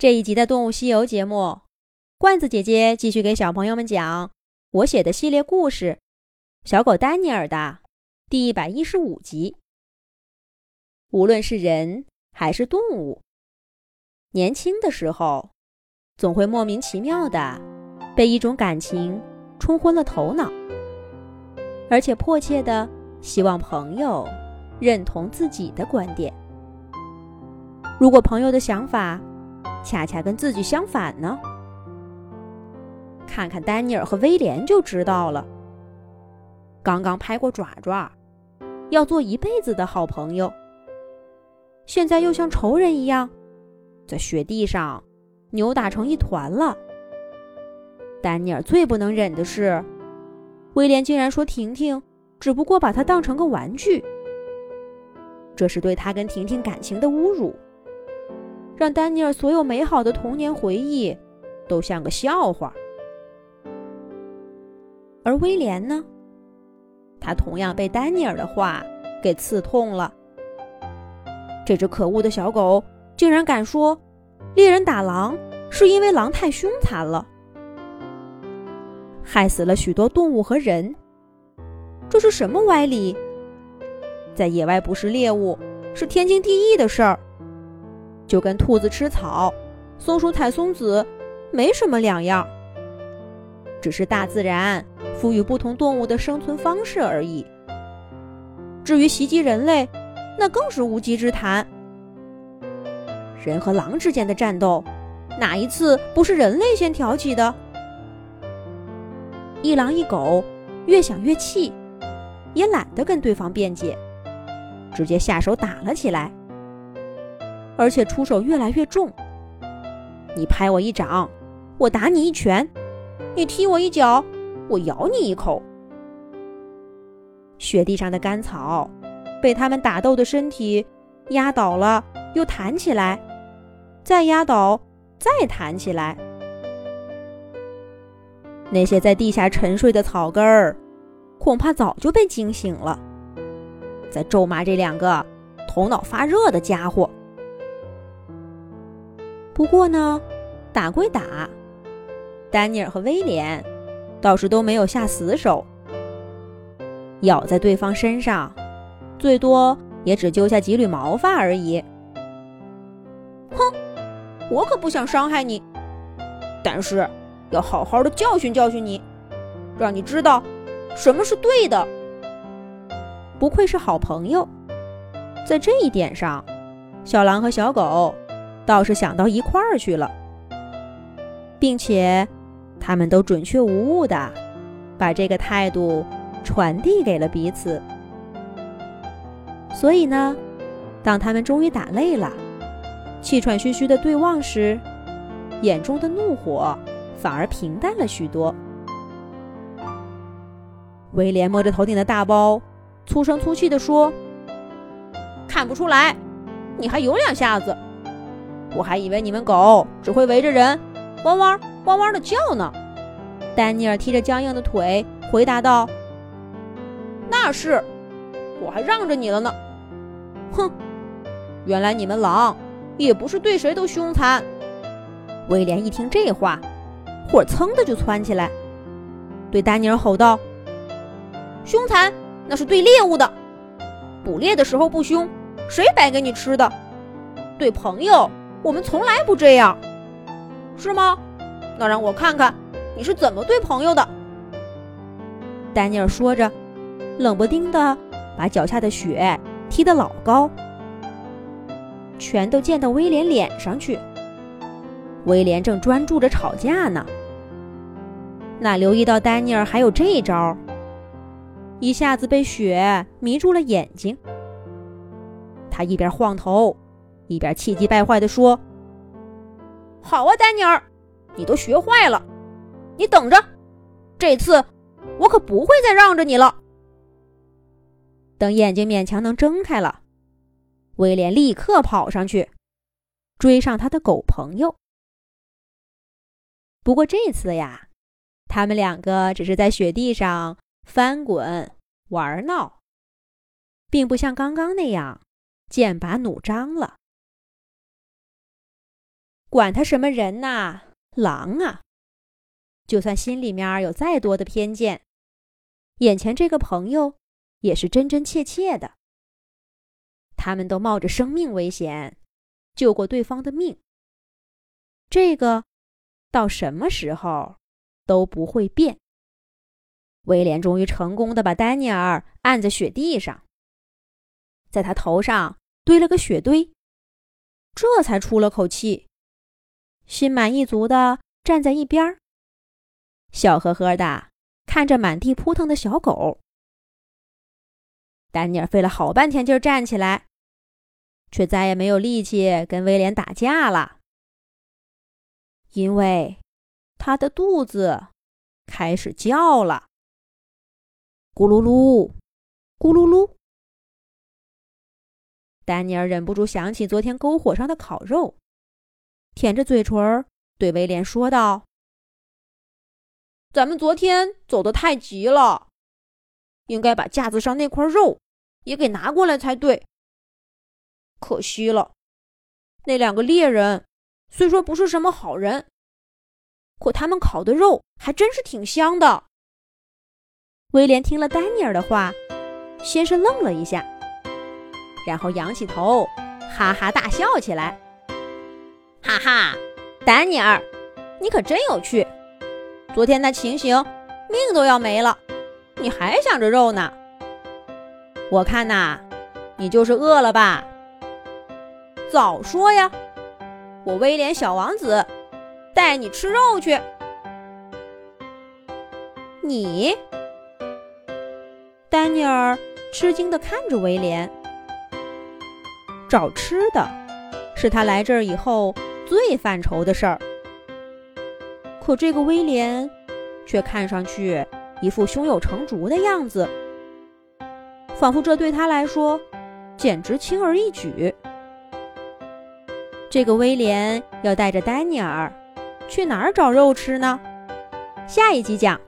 这一集的《动物西游》节目，罐子姐姐继续给小朋友们讲我写的系列故事《小狗丹尼尔》的第一百一十五集。无论是人还是动物，年轻的时候总会莫名其妙的被一种感情冲昏了头脑，而且迫切的希望朋友认同自己的观点。如果朋友的想法，恰恰跟自己相反呢。看看丹尼尔和威廉就知道了。刚刚拍过爪爪，要做一辈子的好朋友，现在又像仇人一样，在雪地上扭打成一团了。丹尼尔最不能忍的是，威廉竟然说婷婷只不过把他当成个玩具，这是对他跟婷婷感情的侮辱。让丹尼尔所有美好的童年回忆都像个笑话，而威廉呢？他同样被丹尼尔的话给刺痛了。这只可恶的小狗竟然敢说，猎人打狼是因为狼太凶残了，害死了许多动物和人。这是什么歪理？在野外捕食猎物是天经地义的事儿。就跟兔子吃草，松鼠采松子，没什么两样，只是大自然赋予不同动物的生存方式而已。至于袭击人类，那更是无稽之谈。人和狼之间的战斗，哪一次不是人类先挑起的？一狼一狗越想越气，也懒得跟对方辩解，直接下手打了起来。而且出手越来越重。你拍我一掌，我打你一拳；你踢我一脚，我咬你一口。雪地上的干草被他们打斗的身体压倒了，又弹起来，再压倒，再弹起来。那些在地下沉睡的草根儿，恐怕早就被惊醒了，在咒骂这两个头脑发热的家伙。不过呢，打归打，丹尼尔和威廉倒是都没有下死手，咬在对方身上，最多也只揪下几缕毛发而已。哼，我可不想伤害你，但是要好好的教训教训你，让你知道什么是对的。不愧是好朋友，在这一点上，小狼和小狗。倒是想到一块儿去了，并且他们都准确无误的把这个态度传递给了彼此。所以呢，当他们终于打累了，气喘吁吁的对望时，眼中的怒火反而平淡了许多。威廉摸着头顶的大包，粗声粗气地说：“看不出来，你还有两下子。”我还以为你们狗只会围着人汪汪汪汪的叫呢。丹尼尔踢着僵硬的腿回答道：“那是，我还让着你了呢。”哼，原来你们狼也不是对谁都凶残。威廉一听这话，火蹭的就窜起来，对丹尼尔吼道：“凶残那是对猎物的，捕猎的时候不凶，谁白给你吃的？对朋友。”我们从来不这样，是吗？那让我看看你是怎么对朋友的。丹尼尔说着，冷不丁的把脚下的雪踢得老高，全都溅到威廉脸上去。威廉正专注着吵架呢，哪留意到丹尼尔还有这一招，一下子被雪迷住了眼睛。他一边晃头。一边气急败坏地说：“好啊，丹尼尔，你都学坏了，你等着，这次我可不会再让着你了。”等眼睛勉强能睁开了，威廉立刻跑上去追上他的狗朋友。不过这次呀，他们两个只是在雪地上翻滚玩闹，并不像刚刚那样剑拔弩张了。管他什么人呐，狼啊！就算心里面有再多的偏见，眼前这个朋友也是真真切切的。他们都冒着生命危险救过对方的命，这个到什么时候都不会变。威廉终于成功的把丹尼尔按在雪地上，在他头上堆了个雪堆，这才出了口气，心满意足的站在一边，笑呵呵的看着满地扑腾的小狗。丹尼尔费了好半天劲站起来，却再也没有力气跟威廉打架了，因为他的肚子开始叫了。咕噜噜，咕噜噜。丹尼尔忍不住想起昨天篝火上的烤肉，舔着嘴唇对威廉说道：“咱们昨天走得太急了，应该把架子上那块肉也给拿过来才对。可惜了，那两个猎人虽说不是什么好人，可他们烤的肉还真是挺香的。”威廉听了丹尼尔的话，先是愣了一下，然后仰起头，哈哈大笑起来。哈哈，丹尼尔，你可真有趣！昨天那情形，命都要没了，你还想着肉呢？我看呐，你就是饿了吧？早说呀！我威廉小王子带你吃肉去。你？丹尼尔吃惊的看着威廉，找吃的是他来这儿以后最犯愁的事儿。可这个威廉却看上去一副胸有成竹的样子，仿佛这对他来说简直轻而易举。这个威廉要带着丹尼尔去哪儿找肉吃呢？下一集讲。